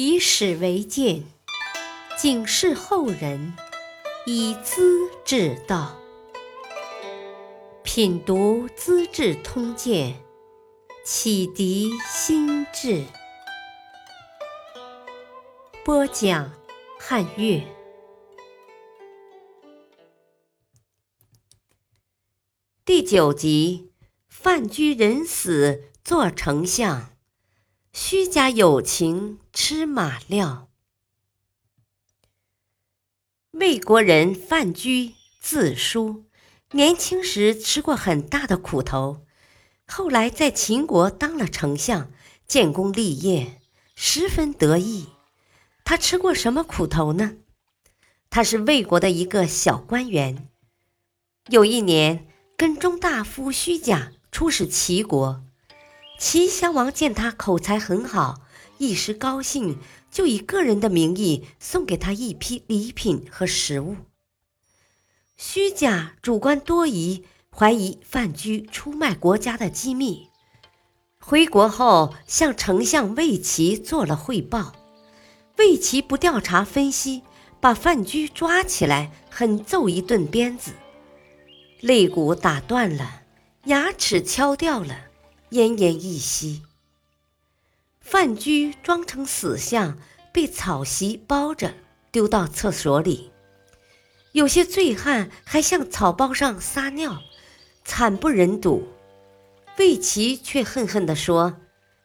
以史为鉴，警示后人，以资治道。品读《资治通鉴》，启迪心智。播讲汉乐。第九集：范雎人死做丞相。虚假友情吃马料。魏国人范雎，字叔，年轻时吃过很大的苦头，后来在秦国当了丞相，建功立业，十分得意。他吃过什么苦头呢？他是魏国的一个小官员。有一年，跟中大夫虚假出使齐国。齐襄王见他口才很好，一时高兴，就以个人的名义送给他一批礼品和食物。虚假主观多疑，怀疑范雎出卖国家的机密，回国后向丞相魏齐做了汇报。魏齐不调查分析，把范雎抓起来狠揍一顿鞭子，肋骨打断了，牙齿敲掉了。奄奄一息，范雎装成死相，被草席包着，丢到厕所里。有些醉汉还向草包上撒尿，惨不忍睹。魏齐却恨恨地说：“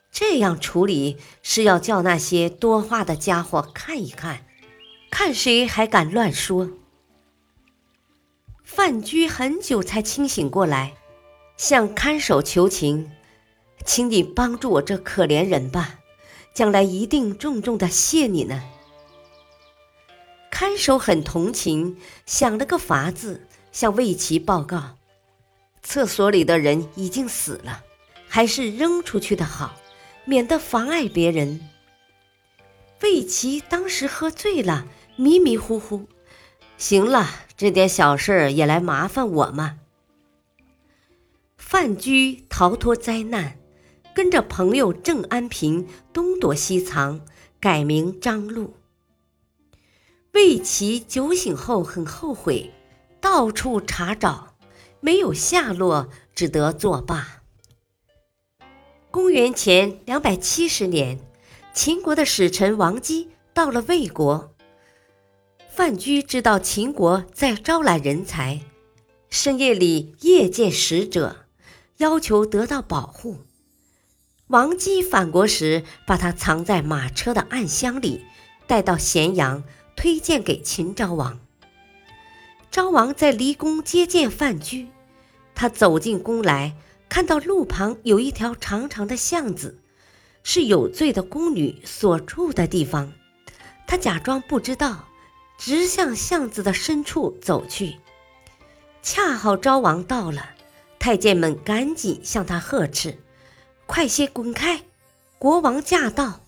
这样处理是要叫那些多话的家伙看一看，看谁还敢乱说。”范雎很久才清醒过来，向看守求情。请你帮助我这可怜人吧，将来一定重重的谢你呢。看守很同情，想了个法子，向魏齐报告：厕所里的人已经死了，还是扔出去的好，免得妨碍别人。魏齐当时喝醉了，迷迷糊糊。行了，这点小事也来麻烦我吗？范雎逃脱灾难。跟着朋友郑安平东躲西藏，改名张禄。魏齐酒醒后很后悔，到处查找，没有下落，只得作罢。公元前两百七十年，秦国的使臣王姬到了魏国，范雎知道秦国在招揽人才，深夜里夜见使者，要求得到保护。王姬返国时，把他藏在马车的暗箱里，带到咸阳，推荐给秦昭王。昭王在离宫接见范雎，他走进宫来，看到路旁有一条长长的巷子，是有罪的宫女所住的地方。他假装不知道，直向巷子的深处走去。恰好昭王到了，太监们赶紧向他呵斥。快些滚开！国王驾到。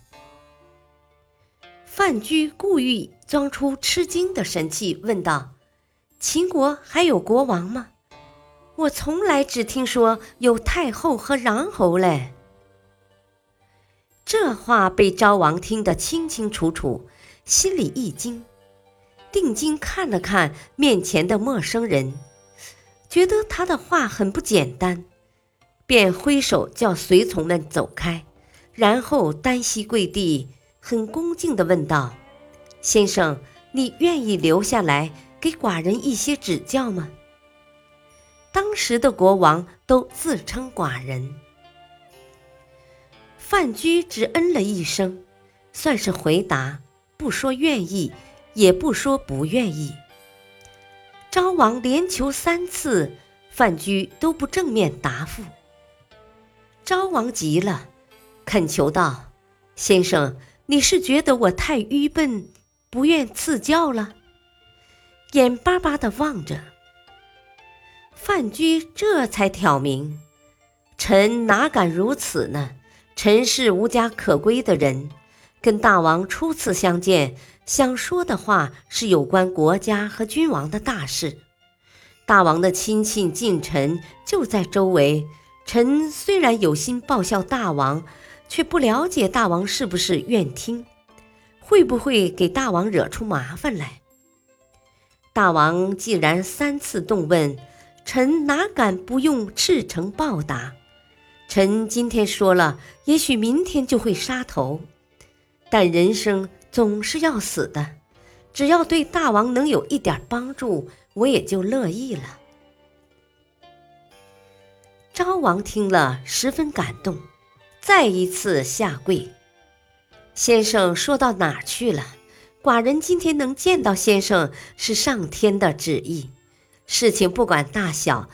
范雎故意装出吃惊的神气，问道：“秦国还有国王吗？我从来只听说有太后和穰侯嘞。”这话被昭王听得清清楚楚，心里一惊，定睛看了看面前的陌生人，觉得他的话很不简单。便挥手叫随从们走开，然后单膝跪地，很恭敬地问道：“先生，你愿意留下来给寡人一些指教吗？”当时的国王都自称寡人。范雎只嗯了一声，算是回答，不说愿意，也不说不愿意。昭王连求三次，范雎都不正面答复。昭王急了，恳求道：“先生，你是觉得我太愚笨，不愿赐教了？”眼巴巴的望着范雎，这才挑明：“臣哪敢如此呢？臣是无家可归的人，跟大王初次相见，想说的话是有关国家和君王的大事。大王的亲信近臣就在周围。”臣虽然有心报效大王，却不了解大王是不是愿听，会不会给大王惹出麻烦来？大王既然三次动问，臣哪敢不用赤诚报答？臣今天说了，也许明天就会杀头，但人生总是要死的，只要对大王能有一点帮助，我也就乐意了。昭王听了，十分感动，再一次下跪。先生说到哪儿去了？寡人今天能见到先生，是上天的旨意。事情不管大小，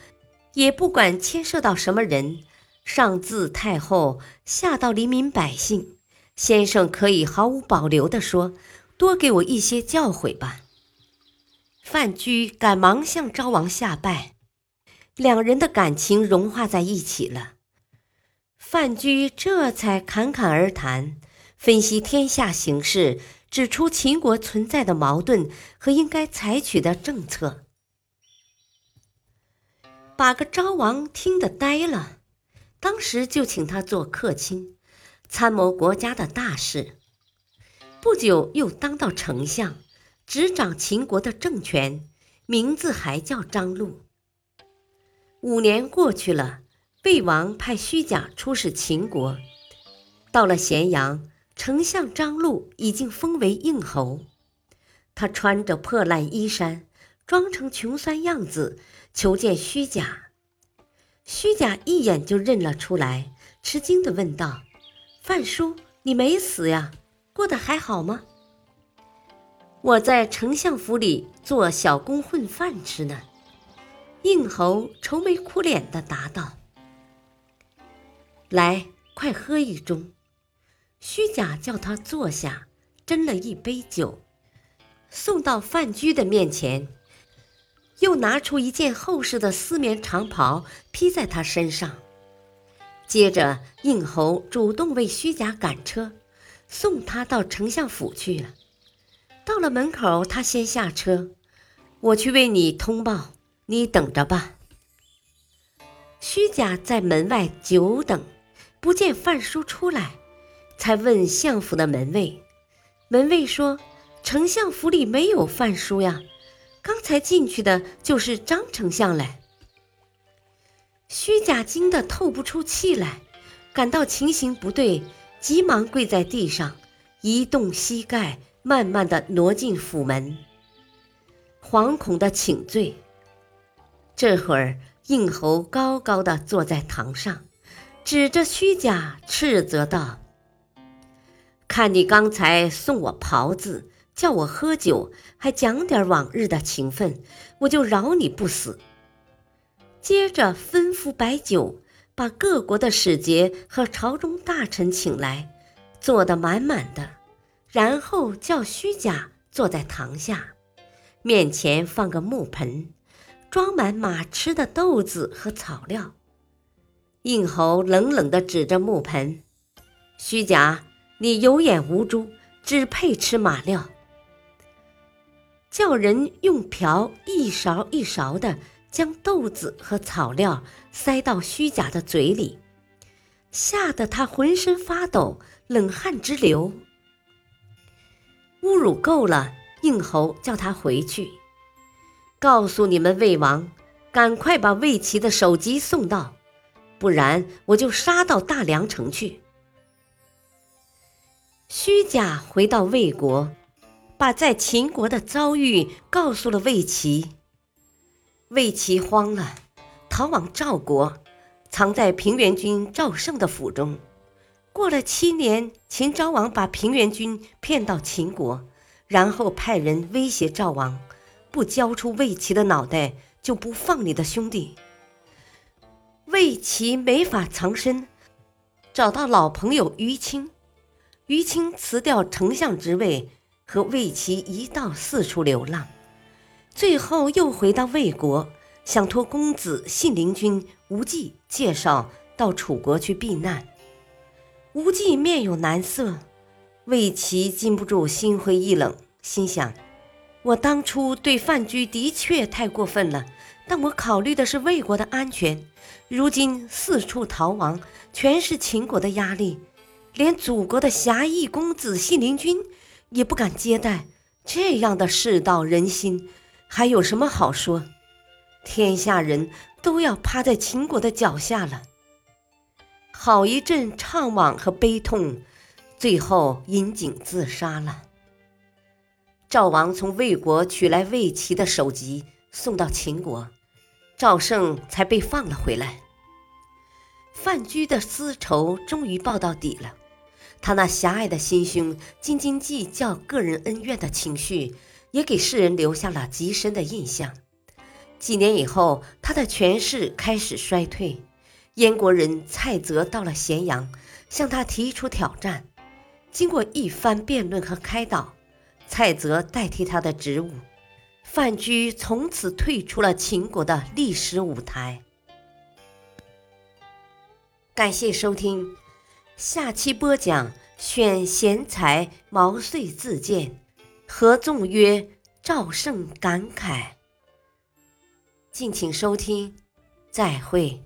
也不管牵涉到什么人。上自太后，下到黎民百姓，先生可以毫无保留地说，多给我一些教诲吧。范雎赶忙向昭王下拜，两人的感情融化在一起了。范雎这才侃侃而谈，分析天下形势，指出秦国存在的矛盾和应该采取的政策，把个昭王听得呆了。当时就请他做客卿，参谋国家的大事。不久又当到丞相，执掌秦国的政权，名字还叫张禄。五年过去了，魏王派虚假出使秦国，到了咸阳，丞相张禄已经封为应侯。他穿着破烂衣衫，装成穷酸样子，求见虚假。虚假一眼就认了出来，吃惊地问道：“范叔，你没死呀？过得还好吗？”“我在丞相府里做小工混饭吃呢。”应侯愁眉苦脸的答道。“来，快喝一盅。”虚假叫他坐下，斟了一杯酒，送到范雎的面前。又拿出一件厚实的丝棉长袍披在他身上，接着应侯主动为虚假赶车，送他到丞相府去了。到了门口，他先下车，我去为你通报，你等着吧。虚假在门外久等，不见范叔出来，才问相府的门卫，门卫说：“丞相府里没有范叔呀。”刚才进去的就是张丞相嘞。虚假惊得透不出气来，感到情形不对，急忙跪在地上，移动膝盖，慢慢的挪进府门，惶恐的请罪。这会儿，应侯高高的坐在堂上，指着虚假斥责道：“看你刚才送我袍子。”叫我喝酒，还讲点往日的情分，我就饶你不死。接着吩咐摆酒，把各国的使节和朝中大臣请来，坐得满满的。然后叫虚假坐在堂下，面前放个木盆，装满马吃的豆子和草料。应侯冷冷地指着木盆：“虚假，你有眼无珠，只配吃马料。”叫人用瓢一勺一勺的将豆子和草料塞到虚假的嘴里，吓得他浑身发抖，冷汗直流。侮辱够了，应侯叫他回去，告诉你们魏王，赶快把魏齐的首级送到，不然我就杀到大梁城去。虚假回到魏国。把在秦国的遭遇告诉了魏齐，魏齐慌了，逃往赵国，藏在平原君赵胜的府中。过了七年，秦昭王把平原君骗到秦国，然后派人威胁赵王，不交出魏齐的脑袋，就不放你的兄弟。魏齐没法藏身，找到老朋友于青，于青辞掉丞相职位。和魏齐一道四处流浪，最后又回到魏国，想托公子信陵君无忌介绍到楚国去避难。无忌面有难色，魏齐禁不住心灰意冷，心想：我当初对范雎的确太过分了，但我考虑的是魏国的安全。如今四处逃亡，全是秦国的压力，连祖国的侠义公子信陵君。也不敢接待，这样的世道人心，还有什么好说？天下人都要趴在秦国的脚下了。好一阵怅惘和悲痛，最后引颈自杀了。赵王从魏国取来魏齐的首级，送到秦国，赵胜才被放了回来。范雎的私仇终于报到底了，他那狭隘的心胸、斤斤计较个人恩怨的情绪，也给世人留下了极深的印象。几年以后，他的权势开始衰退。燕国人蔡泽到了咸阳，向他提出挑战。经过一番辩论和开导，蔡泽代替他的职务，范雎从此退出了秦国的历史舞台。感谢收听，下期播讲选贤才毛遂自荐，合纵曰赵胜感慨。敬请收听，再会。